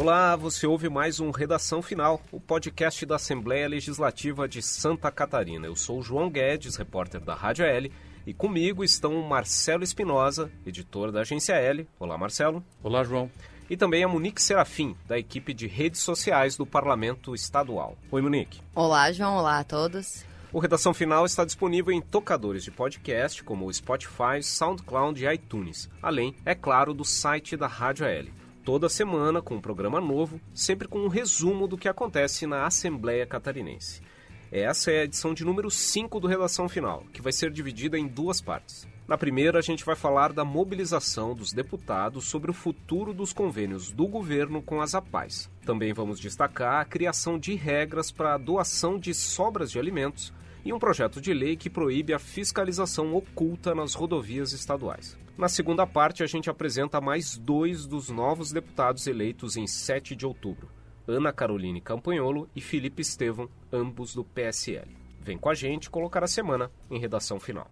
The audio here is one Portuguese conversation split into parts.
Olá, você ouve mais um Redação Final, o podcast da Assembleia Legislativa de Santa Catarina. Eu sou o João Guedes, repórter da Rádio L, e comigo estão o Marcelo Espinosa, editor da Agência L. Olá, Marcelo. Olá, João. E também a Monique Serafim, da equipe de redes sociais do Parlamento Estadual. Oi, Monique. Olá, João. Olá a todos. O Redação Final está disponível em tocadores de podcast como o Spotify, SoundCloud e iTunes, além, é claro, do site da Rádio L toda semana com um programa novo, sempre com um resumo do que acontece na Assembleia Catarinense. Essa é a edição de número 5 do Redação Final, que vai ser dividida em duas partes. Na primeira, a gente vai falar da mobilização dos deputados sobre o futuro dos convênios do governo com as APAES. Também vamos destacar a criação de regras para a doação de sobras de alimentos e um projeto de lei que proíbe a fiscalização oculta nas rodovias estaduais. Na segunda parte, a gente apresenta mais dois dos novos deputados eleitos em 7 de outubro: Ana Caroline Campanholo e Felipe Estevam, ambos do PSL. Vem com a gente colocar a semana em redação final.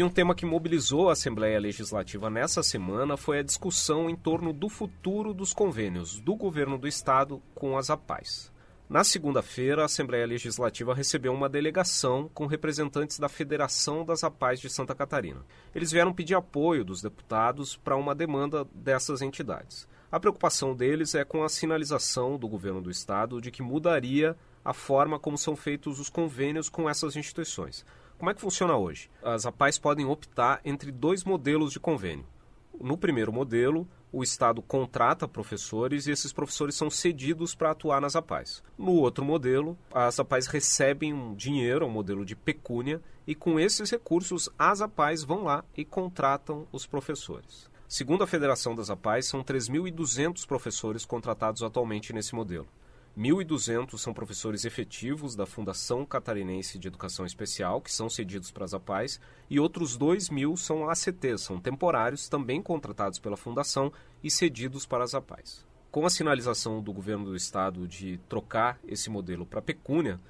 E um tema que mobilizou a Assembleia Legislativa nessa semana foi a discussão em torno do futuro dos convênios do governo do estado com as APAES. Na segunda-feira, a Assembleia Legislativa recebeu uma delegação com representantes da Federação das APAES de Santa Catarina. Eles vieram pedir apoio dos deputados para uma demanda dessas entidades. A preocupação deles é com a sinalização do governo do estado de que mudaria a forma como são feitos os convênios com essas instituições. Como é que funciona hoje? As APAES podem optar entre dois modelos de convênio. No primeiro modelo, o Estado contrata professores e esses professores são cedidos para atuar nas APAES. No outro modelo, as APAES recebem um dinheiro, um modelo de pecúnia, e com esses recursos as APAES vão lá e contratam os professores. Segundo a Federação das APAES, são 3.200 professores contratados atualmente nesse modelo. 1.200 são professores efetivos da Fundação Catarinense de Educação Especial, que são cedidos para as APAES, e outros 2.000 são ACTs, são temporários, também contratados pela Fundação e cedidos para as APAES. Com a sinalização do governo do estado de trocar esse modelo para pecúnia,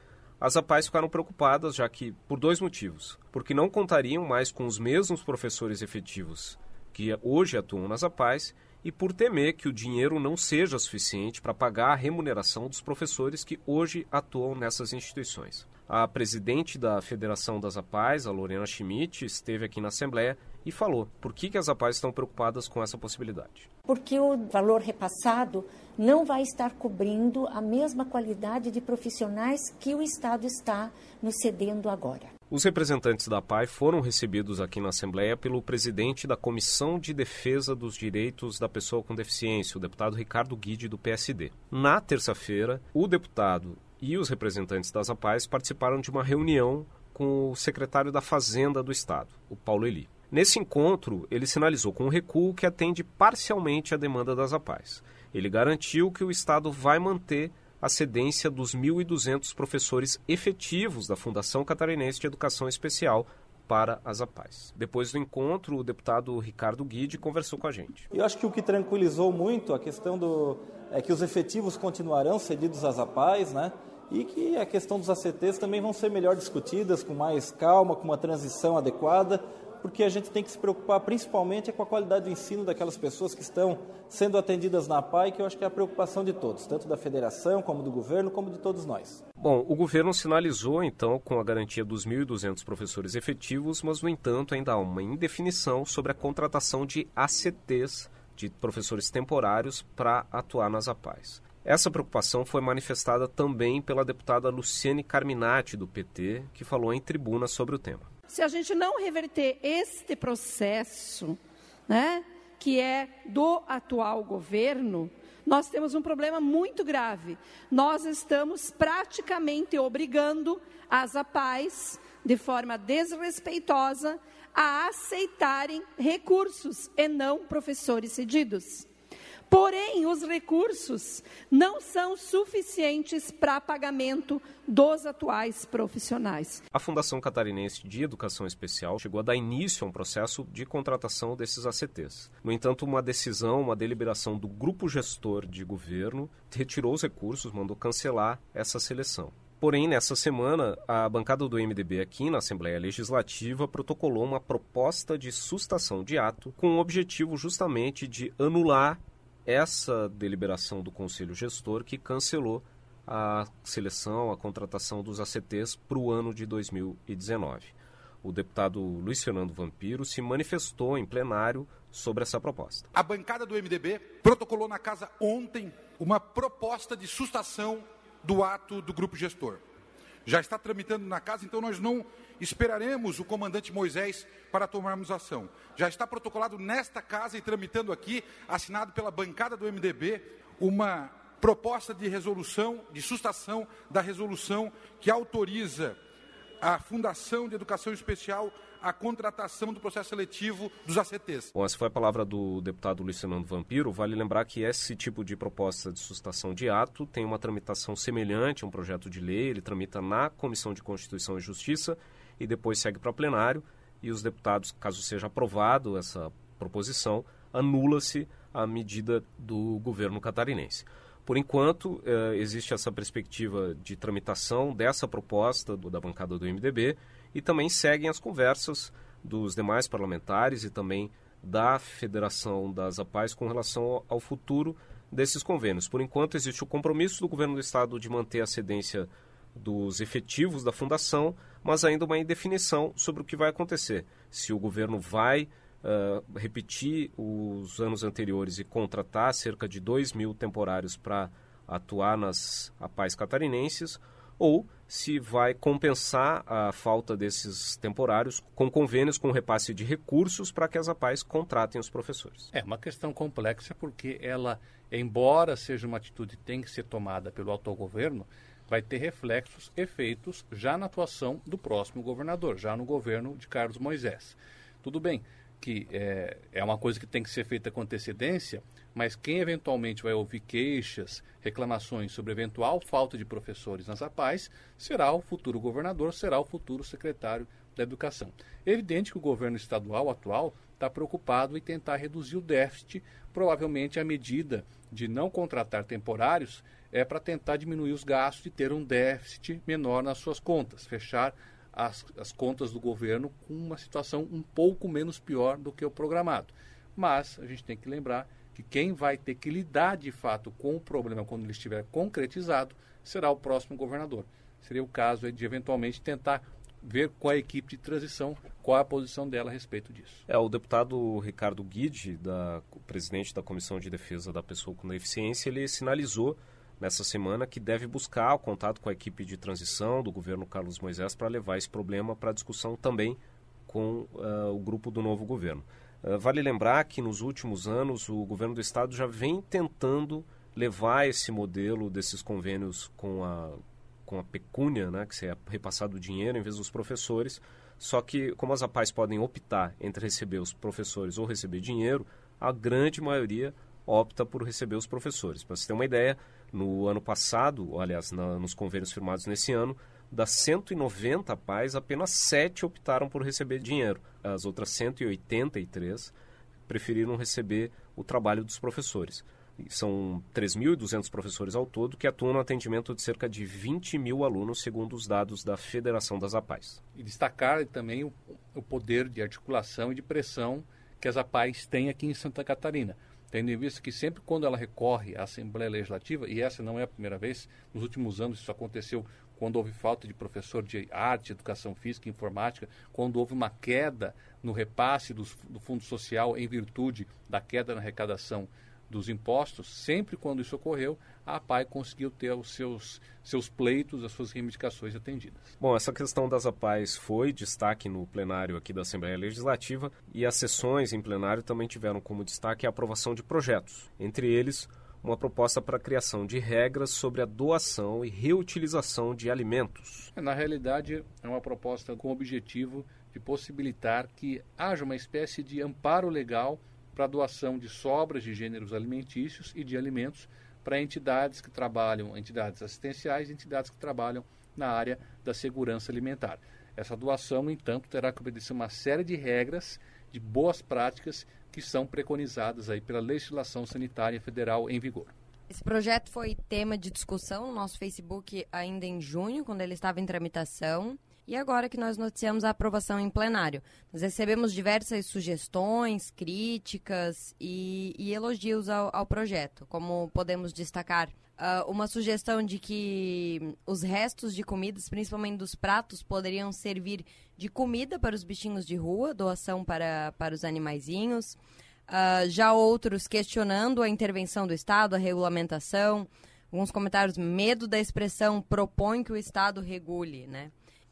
as APAES ficaram preocupadas, já que, por dois motivos. Porque não contariam mais com os mesmos professores efetivos que hoje atuam nas APAES e por temer que o dinheiro não seja suficiente para pagar a remuneração dos professores que hoje atuam nessas instituições. A presidente da Federação das APAES, a Lorena Schmidt, esteve aqui na Assembleia e falou por que, que as APAES estão preocupadas com essa possibilidade. Porque o valor repassado não vai estar cobrindo a mesma qualidade de profissionais que o Estado está nos cedendo agora. Os representantes da PAI foram recebidos aqui na Assembleia pelo presidente da Comissão de Defesa dos Direitos da Pessoa com Deficiência, o deputado Ricardo Guide, do PSD. Na terça-feira, o deputado e os representantes das APAES participaram de uma reunião com o secretário da Fazenda do Estado, o Paulo Eli. Nesse encontro, ele sinalizou com um recuo que atende parcialmente à demanda das APAES. Ele garantiu que o Estado vai manter a cedência dos 1.200 professores efetivos da Fundação Catarinense de Educação Especial para as APAES. Depois do encontro, o deputado Ricardo Guide conversou com a gente. Eu acho que o que tranquilizou muito a questão do é que os efetivos continuarão cedidos às APAES, né? E que a questão dos ACTs também vão ser melhor discutidas, com mais calma, com uma transição adequada, porque a gente tem que se preocupar principalmente com a qualidade do ensino daquelas pessoas que estão sendo atendidas na PAI, que eu acho que é a preocupação de todos, tanto da federação, como do governo, como de todos nós. Bom, o governo sinalizou então com a garantia dos 1.200 professores efetivos, mas no entanto ainda há uma indefinição sobre a contratação de ACTs, de professores temporários, para atuar nas APAES. Essa preocupação foi manifestada também pela deputada Luciane Carminati, do PT, que falou em tribuna sobre o tema se a gente não reverter este processo, né, que é do atual governo, nós temos um problema muito grave. Nós estamos praticamente obrigando as APAES, de forma desrespeitosa, a aceitarem recursos e não professores cedidos. Porém, os recursos não são suficientes para pagamento dos atuais profissionais. A Fundação Catarinense de Educação Especial chegou a dar início a um processo de contratação desses ACTs. No entanto, uma decisão, uma deliberação do grupo gestor de governo retirou os recursos, mandou cancelar essa seleção. Porém, nessa semana, a bancada do MDB aqui na Assembleia Legislativa protocolou uma proposta de sustação de ato com o objetivo justamente de anular essa deliberação do Conselho Gestor que cancelou a seleção, a contratação dos ACTs para o ano de 2019. O deputado Luiz Fernando Vampiro se manifestou em plenário sobre essa proposta. A bancada do MDB protocolou na casa ontem uma proposta de sustação do ato do grupo gestor. Já está tramitando na casa, então nós não esperaremos o comandante Moisés para tomarmos ação. Já está protocolado nesta casa e tramitando aqui, assinado pela bancada do MDB, uma proposta de resolução, de sustação da resolução que autoriza a Fundação de Educação Especial a contratação do processo seletivo dos ACTs. Bom, essa foi a palavra do deputado Fernando Vampiro. Vale lembrar que esse tipo de proposta de sustação de ato tem uma tramitação semelhante a um projeto de lei. Ele tramita na Comissão de Constituição e Justiça e depois segue para plenário. E os deputados, caso seja aprovado essa proposição, anula-se a medida do governo catarinense. Por enquanto, eh, existe essa perspectiva de tramitação dessa proposta da bancada do MDB e também seguem as conversas dos demais parlamentares e também da Federação das APAES com relação ao futuro desses convênios. Por enquanto, existe o compromisso do governo do Estado de manter a cedência dos efetivos da fundação, mas ainda uma indefinição sobre o que vai acontecer. Se o governo vai uh, repetir os anos anteriores e contratar cerca de 2 mil temporários para atuar nas APAES catarinenses, ou se vai compensar a falta desses temporários com convênios com repasse de recursos para que as APAES contratem os professores. É uma questão complexa porque ela, embora seja uma atitude que tem que ser tomada pelo autogoverno, vai ter reflexos, efeitos já na atuação do próximo governador, já no governo de Carlos Moisés. Tudo bem, que é, é uma coisa que tem que ser feita com antecedência, mas quem eventualmente vai ouvir queixas, reclamações sobre eventual falta de professores nas APAES será o futuro governador, será o futuro secretário da Educação. É evidente que o governo estadual atual está preocupado em tentar reduzir o déficit, provavelmente a medida de não contratar temporários é para tentar diminuir os gastos e ter um déficit menor nas suas contas, fechar as, as contas do governo com uma situação um pouco menos pior do que o programado. Mas a gente tem que lembrar que quem vai ter que lidar de fato com o problema quando ele estiver concretizado será o próximo governador. Seria o caso de eventualmente tentar ver qual é a equipe de transição, qual é a posição dela a respeito disso. É, o deputado Ricardo Guide, da, presidente da Comissão de Defesa da Pessoa com Deficiência, ele sinalizou nessa semana que deve buscar o contato com a equipe de transição do governo Carlos Moisés para levar esse problema para discussão também com uh, o grupo do novo governo. Uh, vale lembrar que nos últimos anos o governo do estado já vem tentando levar esse modelo desses convênios com a, com a pecúnia, né, que seja repassado o dinheiro em vez dos professores. Só que, como as APAES podem optar entre receber os professores ou receber dinheiro, a grande maioria opta por receber os professores. Para você ter uma ideia, no ano passado, aliás, na, nos convênios firmados nesse ano, das 190 pais, apenas 7 optaram por receber dinheiro. As outras 183 preferiram receber o trabalho dos professores. São 3.200 professores ao todo que atuam no atendimento de cerca de 20 mil alunos, segundo os dados da Federação das APAES. E destacar também o, o poder de articulação e de pressão que as APAES têm aqui em Santa Catarina tendo em vista que sempre quando ela recorre à Assembleia Legislativa, e essa não é a primeira vez, nos últimos anos isso aconteceu quando houve falta de professor de arte, educação física e informática, quando houve uma queda no repasse do, do Fundo Social em virtude da queda na arrecadação dos impostos, sempre quando isso ocorreu, a APAI conseguiu ter os seus, seus pleitos, as suas reivindicações atendidas. Bom, essa questão das APAIs foi destaque no plenário aqui da Assembleia Legislativa e as sessões em plenário também tiveram como destaque a aprovação de projetos, entre eles uma proposta para a criação de regras sobre a doação e reutilização de alimentos. Na realidade, é uma proposta com o objetivo de possibilitar que haja uma espécie de amparo legal para doação de sobras de gêneros alimentícios e de alimentos para entidades que trabalham, entidades assistenciais e entidades que trabalham na área da segurança alimentar. Essa doação, no entanto, terá que obedecer uma série de regras, de boas práticas que são preconizadas aí pela legislação sanitária federal em vigor. Esse projeto foi tema de discussão no nosso Facebook ainda em junho, quando ele estava em tramitação. E agora que nós noticiamos a aprovação em plenário, nós recebemos diversas sugestões, críticas e, e elogios ao, ao, projeto. Como podemos destacar, uh, uma sugestão de que os restos de comidas, principalmente dos pratos, poderiam servir de comida para os bichinhos de rua, doação para, para os animaizinhos. Uh, já outros questionando a intervenção do Estado, a regulamentação. Alguns comentários, medo da expressão propõe que o Estado regule, né?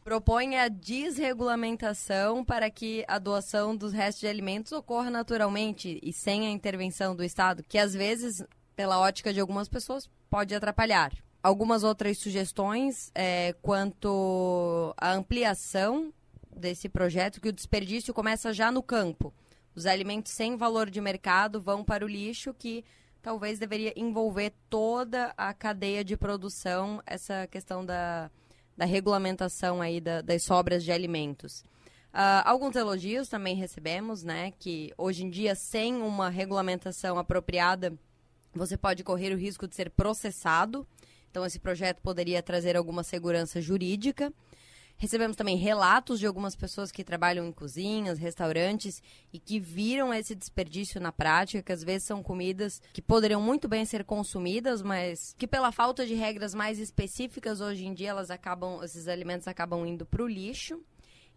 Propõe a desregulamentação para que a doação dos restos de alimentos ocorra naturalmente e sem a intervenção do Estado, que às vezes, pela ótica de algumas pessoas, pode atrapalhar. Algumas outras sugestões é, quanto à ampliação desse projeto, que o desperdício começa já no campo. Os alimentos sem valor de mercado vão para o lixo, que talvez deveria envolver toda a cadeia de produção, essa questão da da regulamentação aí da, das sobras de alimentos. Uh, alguns elogios também recebemos, né? Que hoje em dia, sem uma regulamentação apropriada, você pode correr o risco de ser processado. Então, esse projeto poderia trazer alguma segurança jurídica. Recebemos também relatos de algumas pessoas que trabalham em cozinhas, restaurantes e que viram esse desperdício na prática, que às vezes são comidas que poderiam muito bem ser consumidas, mas que pela falta de regras mais específicas hoje em dia elas acabam, esses alimentos acabam indo para o lixo.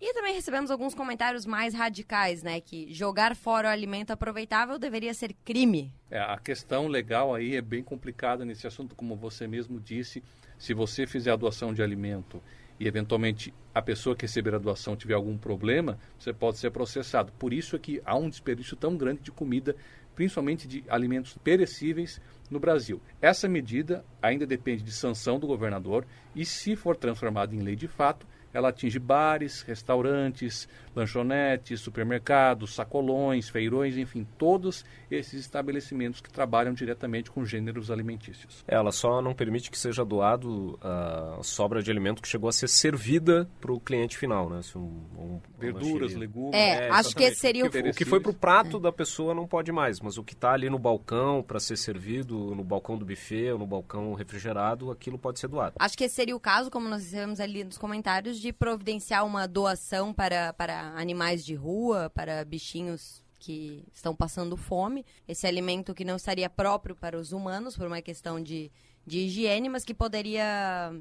E também recebemos alguns comentários mais radicais, né? Que jogar fora o alimento aproveitável deveria ser crime. É, a questão legal aí é bem complicada nesse assunto, como você mesmo disse. Se você fizer a doação de alimento e eventualmente a pessoa que receber a doação tiver algum problema, você pode ser processado. Por isso é que há um desperdício tão grande de comida, principalmente de alimentos perecíveis no Brasil. Essa medida ainda depende de sanção do governador e se for transformada em lei de fato, ela atinge bares, restaurantes, lanchonetes, supermercados, sacolões, feirões, enfim, todos esses estabelecimentos que trabalham diretamente com gêneros alimentícios. Ela só não permite que seja doado a sobra de alimento que chegou a ser servida para o cliente final, né? Se um, um, Verduras, legumes. É, é acho que esse seria o... O que foi para o prato da pessoa não pode mais, mas o que está ali no balcão para ser servido, no balcão do buffet ou no balcão refrigerado, aquilo pode ser doado. Acho que esse seria o caso, como nós recebemos ali nos comentários, de providenciar uma doação para, para animais de rua, para bichinhos que estão passando fome. Esse alimento que não estaria próprio para os humanos, por uma questão de, de higiene, mas que poderia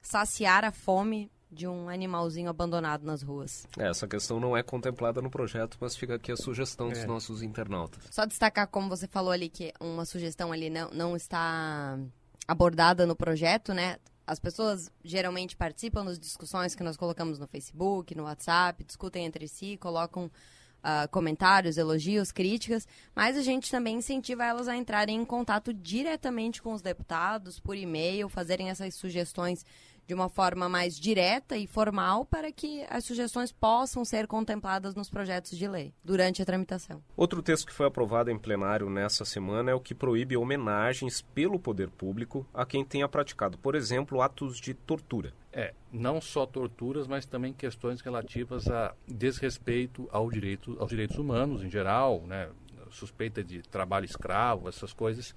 saciar a fome de um animalzinho abandonado nas ruas. É, essa questão não é contemplada no projeto, mas fica aqui a sugestão dos é. nossos internautas. Só destacar, como você falou ali, que uma sugestão ali não, não está abordada no projeto, né? As pessoas geralmente participam das discussões que nós colocamos no Facebook, no WhatsApp, discutem entre si, colocam uh, comentários, elogios, críticas, mas a gente também incentiva elas a entrarem em contato diretamente com os deputados, por e-mail, fazerem essas sugestões de uma forma mais direta e formal para que as sugestões possam ser contempladas nos projetos de lei durante a tramitação. Outro texto que foi aprovado em plenário nessa semana é o que proíbe homenagens pelo poder público a quem tenha praticado, por exemplo, atos de tortura. É, não só torturas, mas também questões relativas a desrespeito ao direito, aos direitos humanos em geral, né? Suspeita de trabalho escravo, essas coisas.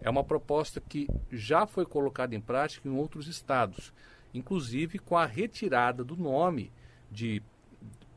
É uma proposta que já foi colocada em prática em outros estados, inclusive com a retirada do nome de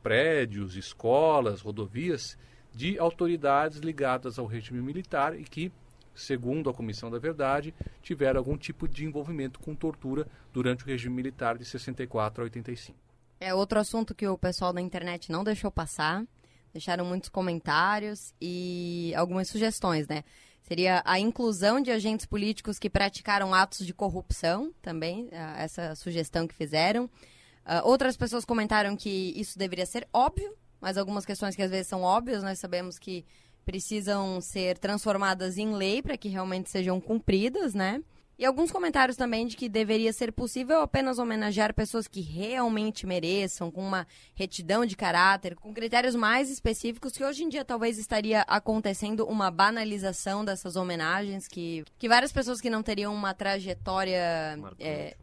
prédios, escolas, rodovias de autoridades ligadas ao regime militar e que, segundo a Comissão da Verdade, tiveram algum tipo de envolvimento com tortura durante o regime militar de 64 a 85. É outro assunto que o pessoal da internet não deixou passar deixaram muitos comentários e algumas sugestões, né? Seria a inclusão de agentes políticos que praticaram atos de corrupção, também, essa sugestão que fizeram. Uh, outras pessoas comentaram que isso deveria ser óbvio, mas algumas questões que às vezes são óbvias, nós sabemos que precisam ser transformadas em lei para que realmente sejam cumpridas, né? E alguns comentários também de que deveria ser possível apenas homenagear pessoas que realmente mereçam, com uma retidão de caráter, com critérios mais específicos, que hoje em dia talvez estaria acontecendo uma banalização dessas homenagens, que, que várias pessoas que não teriam uma trajetória. É,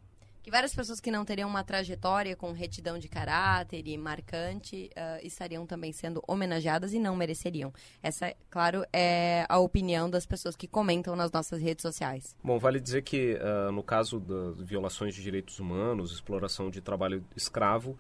várias pessoas que não teriam uma trajetória com retidão de caráter e marcante uh, estariam também sendo homenageadas e não mereceriam. Essa, claro, é a opinião das pessoas que comentam nas nossas redes sociais. Bom, vale dizer que uh, no caso das violações de direitos humanos, exploração de trabalho escravo,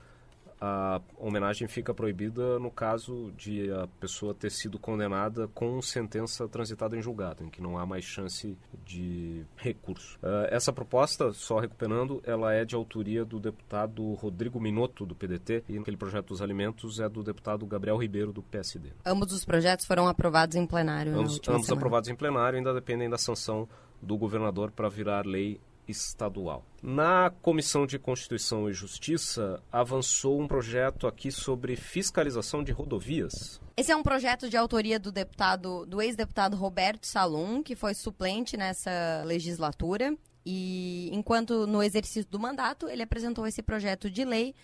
a homenagem fica proibida no caso de a pessoa ter sido condenada com sentença transitada em julgado, em que não há mais chance de recurso. Uh, essa proposta, só recuperando, ela é de autoria do deputado Rodrigo Minotto, do PDT, e aquele projeto dos alimentos é do deputado Gabriel Ribeiro, do PSD. Ambos os projetos foram aprovados em plenário. Ambos, ambos aprovados em plenário ainda dependem da sanção do governador para virar lei estadual. Na Comissão de Constituição e Justiça, avançou um projeto aqui sobre fiscalização de rodovias. Esse é um projeto de autoria do deputado, do ex-deputado Roberto Salum, que foi suplente nessa legislatura. E enquanto no exercício do mandato, ele apresentou esse projeto de lei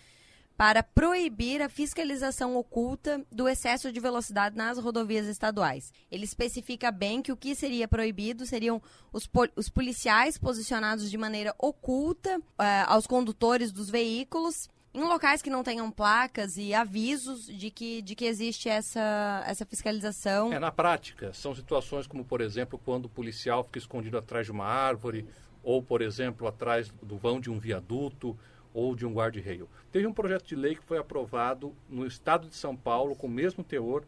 para proibir a fiscalização oculta do excesso de velocidade nas rodovias estaduais. Ele especifica bem que o que seria proibido seriam os, os policiais posicionados de maneira oculta uh, aos condutores dos veículos em locais que não tenham placas e avisos de que, de que existe essa, essa fiscalização. É, na prática, são situações como, por exemplo, quando o policial fica escondido atrás de uma árvore, ou, por exemplo, atrás do vão de um viaduto, ou de um guarda-reio. Teve um projeto de lei que foi aprovado no estado de São Paulo com o mesmo teor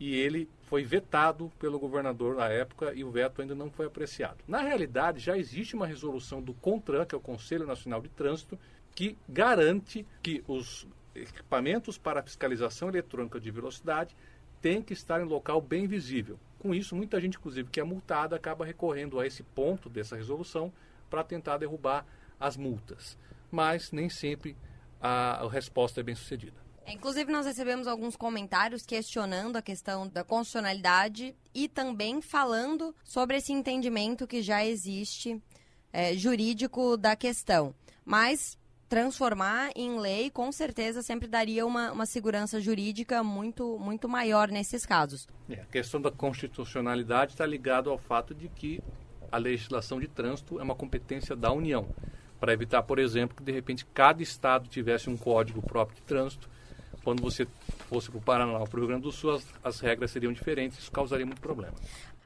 e ele foi vetado pelo governador na época e o veto ainda não foi apreciado. Na realidade, já existe uma resolução do CONTRAN, que é o Conselho Nacional de Trânsito, que garante que os equipamentos para fiscalização eletrônica de velocidade têm que estar em local bem visível. Com isso, muita gente, inclusive, que é multada, acaba recorrendo a esse ponto dessa resolução para tentar derrubar as multas mas nem sempre a, a resposta é bem sucedida. É, inclusive, nós recebemos alguns comentários questionando a questão da constitucionalidade e também falando sobre esse entendimento que já existe é, jurídico da questão. Mas transformar em lei, com certeza, sempre daria uma, uma segurança jurídica muito, muito maior nesses casos. É, a questão da constitucionalidade está ligada ao fato de que a legislação de trânsito é uma competência da União para evitar, por exemplo, que de repente cada estado tivesse um código próprio de trânsito. Quando você fosse para o Paraná ou para o Rio Grande do Sul, as, as regras seriam diferentes, isso causaria muito problema.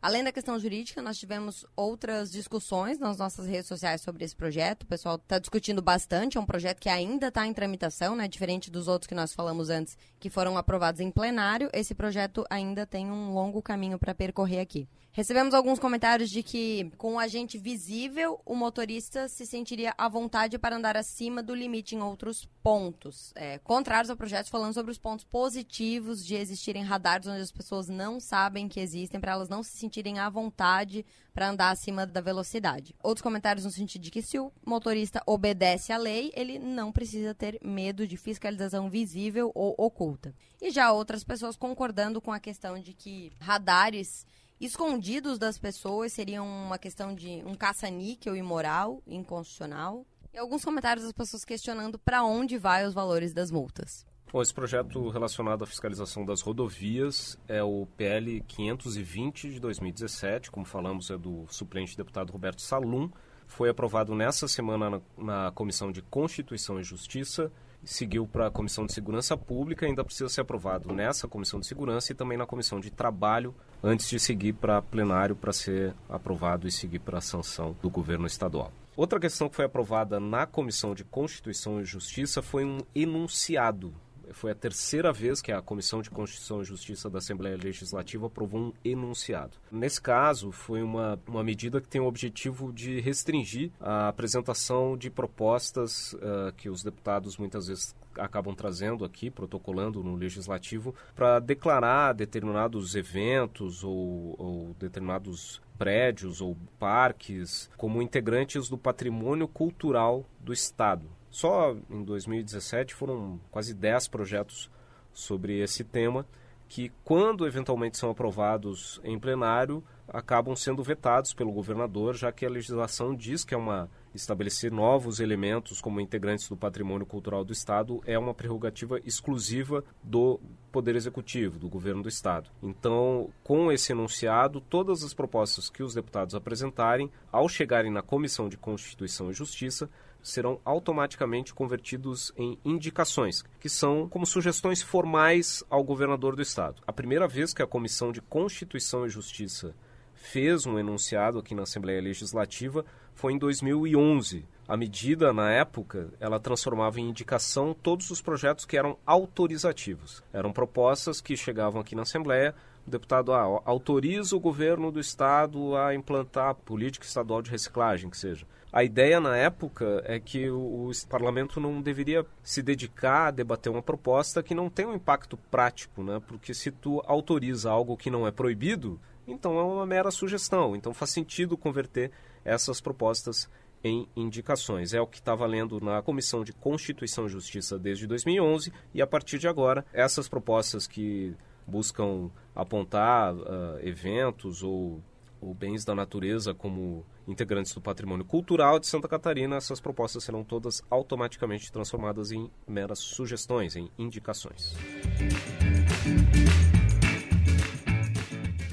Além da questão jurídica, nós tivemos outras discussões nas nossas redes sociais sobre esse projeto. O pessoal está discutindo bastante. É um projeto que ainda está em tramitação, né? Diferente dos outros que nós falamos antes, que foram aprovados em plenário. Esse projeto ainda tem um longo caminho para percorrer aqui. Recebemos alguns comentários de que, com o agente visível, o motorista se sentiria à vontade para andar acima do limite em outros pontos. É, contrários ao projeto, falando sobre os pontos positivos de existirem radares onde as pessoas não sabem que existem, para elas não se sentirem à vontade para andar acima da velocidade. Outros comentários no sentido de que se o motorista obedece à lei, ele não precisa ter medo de fiscalização visível ou oculta. E já outras pessoas concordando com a questão de que radares escondidos das pessoas seriam uma questão de um caça-níquel imoral, inconstitucional. E alguns comentários das pessoas questionando para onde vai os valores das multas. Bom, esse projeto relacionado à fiscalização das rodovias é o PL 520 de 2017, como falamos, é do suplente deputado Roberto Salum. Foi aprovado nessa semana na, na Comissão de Constituição e Justiça seguiu para a Comissão de Segurança Pública, ainda precisa ser aprovado nessa Comissão de Segurança e também na Comissão de Trabalho, antes de seguir para plenário para ser aprovado e seguir para a sanção do governo estadual. Outra questão que foi aprovada na Comissão de Constituição e Justiça foi um enunciado foi a terceira vez que a Comissão de Constituição e Justiça da Assembleia Legislativa aprovou um enunciado. Nesse caso, foi uma, uma medida que tem o objetivo de restringir a apresentação de propostas uh, que os deputados muitas vezes acabam trazendo aqui, protocolando no legislativo, para declarar determinados eventos ou, ou determinados prédios ou parques como integrantes do patrimônio cultural do Estado. Só em 2017 foram quase 10 projetos sobre esse tema que, quando eventualmente são aprovados em plenário, acabam sendo vetados pelo governador, já que a legislação diz que é uma estabelecer novos elementos como integrantes do patrimônio cultural do Estado é uma prerrogativa exclusiva do Poder Executivo, do governo do Estado. Então, com esse enunciado, todas as propostas que os deputados apresentarem, ao chegarem na Comissão de Constituição e Justiça, serão automaticamente convertidos em indicações, que são como sugestões formais ao governador do estado. A primeira vez que a Comissão de Constituição e Justiça fez um enunciado aqui na Assembleia Legislativa foi em 2011. A medida, na época, ela transformava em indicação todos os projetos que eram autorizativos. Eram propostas que chegavam aqui na Assembleia, o deputado ah, autoriza o governo do estado a implantar política estadual de reciclagem, que seja. A ideia na época é que o, o, parlamento não deveria se dedicar a debater uma proposta que não tem um impacto prático, né? Porque se tu autoriza algo que não é proibido, então é uma mera sugestão. Então faz sentido converter essas propostas em indicações. É o que está valendo na Comissão de Constituição e Justiça desde 2011 e a partir de agora essas propostas que buscam apontar uh, eventos ou, ou bens da natureza como integrantes do patrimônio cultural de Santa Catarina, essas propostas serão todas automaticamente transformadas em meras sugestões, em indicações.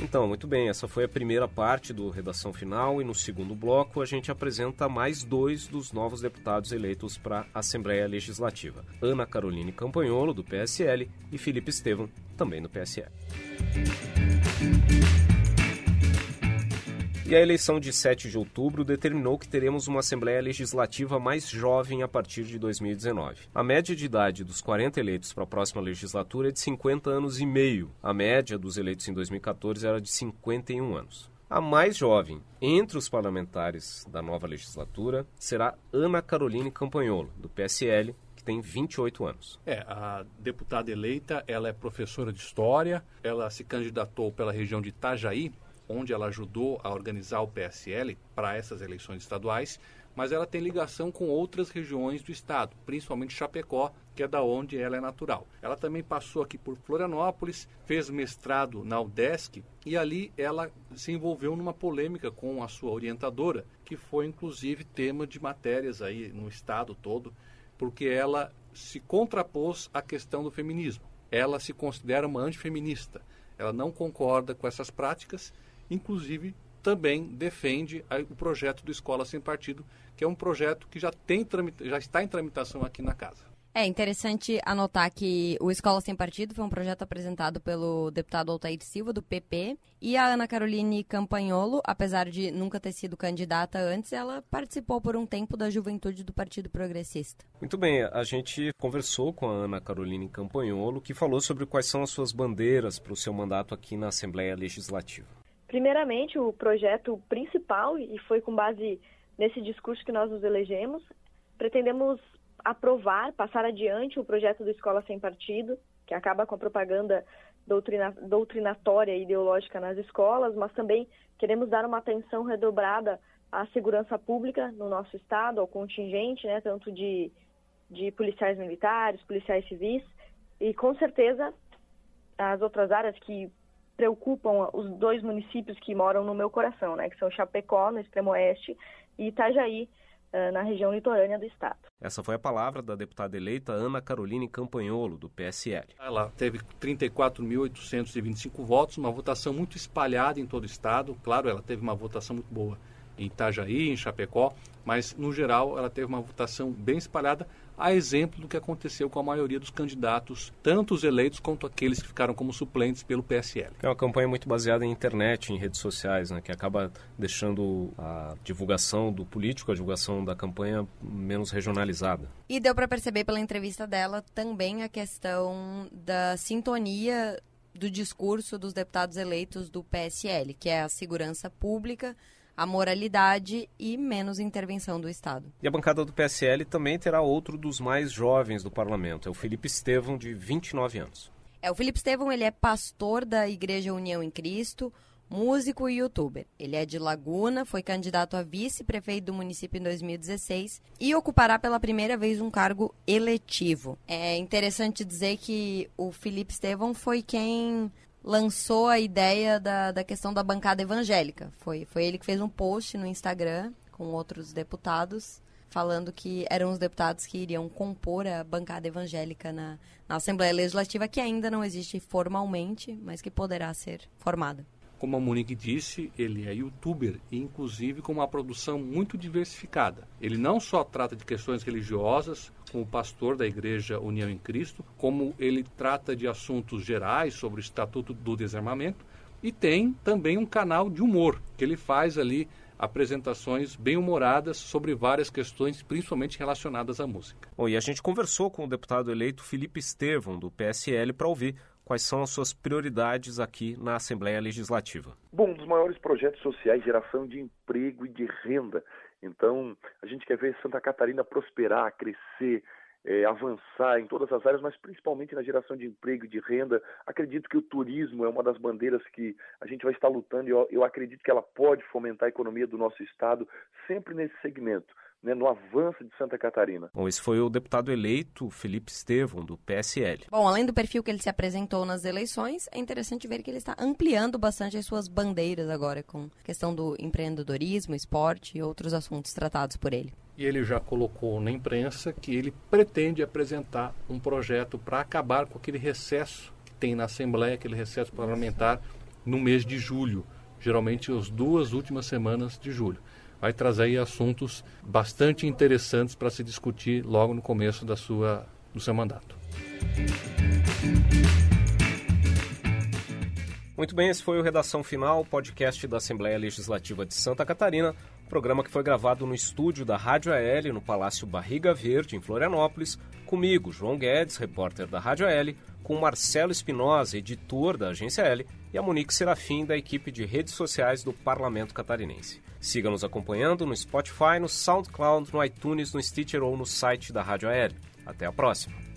Então, muito bem, essa foi a primeira parte do Redação Final e no segundo bloco a gente apresenta mais dois dos novos deputados eleitos para a Assembleia Legislativa: Ana Caroline Campanholo, do PSL, e Felipe Estevam, também do PSL. E a eleição de 7 de outubro determinou que teremos uma Assembleia Legislativa mais jovem a partir de 2019. A média de idade dos 40 eleitos para a próxima legislatura é de 50 anos e meio. A média dos eleitos em 2014 era de 51 anos. A mais jovem entre os parlamentares da nova legislatura será Ana Caroline Campanholo, do PSL, que tem 28 anos. É, a deputada eleita, ela é professora de História, ela se candidatou pela região de Itajaí, onde ela ajudou a organizar o PSL para essas eleições estaduais, mas ela tem ligação com outras regiões do estado, principalmente Chapecó, que é da onde ela é natural. Ela também passou aqui por Florianópolis, fez mestrado na UDESC e ali ela se envolveu numa polêmica com a sua orientadora, que foi inclusive tema de matérias aí no estado todo, porque ela se contrapôs à questão do feminismo. Ela se considera uma antifeminista. Ela não concorda com essas práticas inclusive também defende o projeto do Escola Sem Partido, que é um projeto que já, tem, já está em tramitação aqui na casa. É interessante anotar que o Escola Sem Partido foi um projeto apresentado pelo deputado Altair Silva, do PP, e a Ana Caroline Campanholo, apesar de nunca ter sido candidata antes, ela participou por um tempo da juventude do Partido Progressista. Muito bem, a gente conversou com a Ana Caroline Campanholo, que falou sobre quais são as suas bandeiras para o seu mandato aqui na Assembleia Legislativa. Primeiramente, o projeto principal, e foi com base nesse discurso que nós nos elegemos, pretendemos aprovar, passar adiante o projeto do Escola Sem Partido, que acaba com a propaganda doutrina, doutrinatória e ideológica nas escolas, mas também queremos dar uma atenção redobrada à segurança pública no nosso estado, ao contingente, né, tanto de, de policiais militares, policiais civis, e com certeza as outras áreas que preocupam os dois municípios que moram no meu coração, né, que são Chapecó, no extremo oeste, e Itajaí, uh, na região litorânea do estado. Essa foi a palavra da deputada eleita Ana Caroline Campanholo, do PSL. Ela teve 34.825 votos, uma votação muito espalhada em todo o estado. Claro, ela teve uma votação muito boa em Itajaí, em Chapecó, mas no geral ela teve uma votação bem espalhada, a exemplo do que aconteceu com a maioria dos candidatos, tanto os eleitos quanto aqueles que ficaram como suplentes pelo PSL. É uma campanha muito baseada em internet, em redes sociais, né, que acaba deixando a divulgação do político, a divulgação da campanha menos regionalizada. E deu para perceber pela entrevista dela também a questão da sintonia do discurso dos deputados eleitos do PSL, que é a segurança pública a moralidade e menos intervenção do Estado. E a bancada do PSL também terá outro dos mais jovens do parlamento, é o Felipe Estevão, de 29 anos. É, o Felipe Estevão, ele é pastor da Igreja União em Cristo, músico e youtuber. Ele é de Laguna, foi candidato a vice-prefeito do município em 2016 e ocupará pela primeira vez um cargo eletivo. É interessante dizer que o Felipe Estevão foi quem lançou a ideia da, da questão da bancada evangélica. Foi, foi ele que fez um post no Instagram com outros deputados falando que eram os deputados que iriam compor a bancada evangélica na, na Assembleia Legislativa, que ainda não existe formalmente, mas que poderá ser formada. Como a Monique disse, ele é youtuber e inclusive com uma produção muito diversificada. Ele não só trata de questões religiosas, como pastor da Igreja União em Cristo, como ele trata de assuntos gerais sobre o Estatuto do Desarmamento, e tem também um canal de humor, que ele faz ali apresentações bem humoradas sobre várias questões, principalmente relacionadas à música. Bom, e a gente conversou com o deputado eleito Felipe Estevão, do PSL, para ouvir quais são as suas prioridades aqui na Assembleia Legislativa. Bom, um dos maiores projetos sociais, geração de emprego e de renda. Então, a gente quer ver Santa Catarina prosperar, crescer, é, avançar em todas as áreas, mas principalmente na geração de emprego e de renda. Acredito que o turismo é uma das bandeiras que a gente vai estar lutando e eu, eu acredito que ela pode fomentar a economia do nosso estado sempre nesse segmento né, no avanço de Santa Catarina. Bom, esse foi o deputado eleito Felipe Estevão, do PSL. Bom, além do perfil que ele se apresentou nas eleições, é interessante ver que ele está ampliando bastante as suas bandeiras agora, com a questão do empreendedorismo, esporte e outros assuntos tratados por ele. E ele já colocou na imprensa que ele pretende apresentar um projeto para acabar com aquele recesso que tem na Assembleia, aquele recesso parlamentar, no mês de julho, geralmente as duas últimas semanas de julho vai trazer aí assuntos bastante interessantes para se discutir logo no começo da sua, do seu mandato. Muito bem, esse foi o Redação Final, podcast da Assembleia Legislativa de Santa Catarina, programa que foi gravado no estúdio da Rádio AL, no Palácio Barriga Verde, em Florianópolis, comigo, João Guedes, repórter da Rádio AL, com Marcelo Espinosa, editor da Agência L, e a Monique Serafim, da equipe de redes sociais do Parlamento Catarinense. Siga nos acompanhando no Spotify, no SoundCloud, no iTunes, no Stitcher ou no site da Rádio AL. Até a próxima!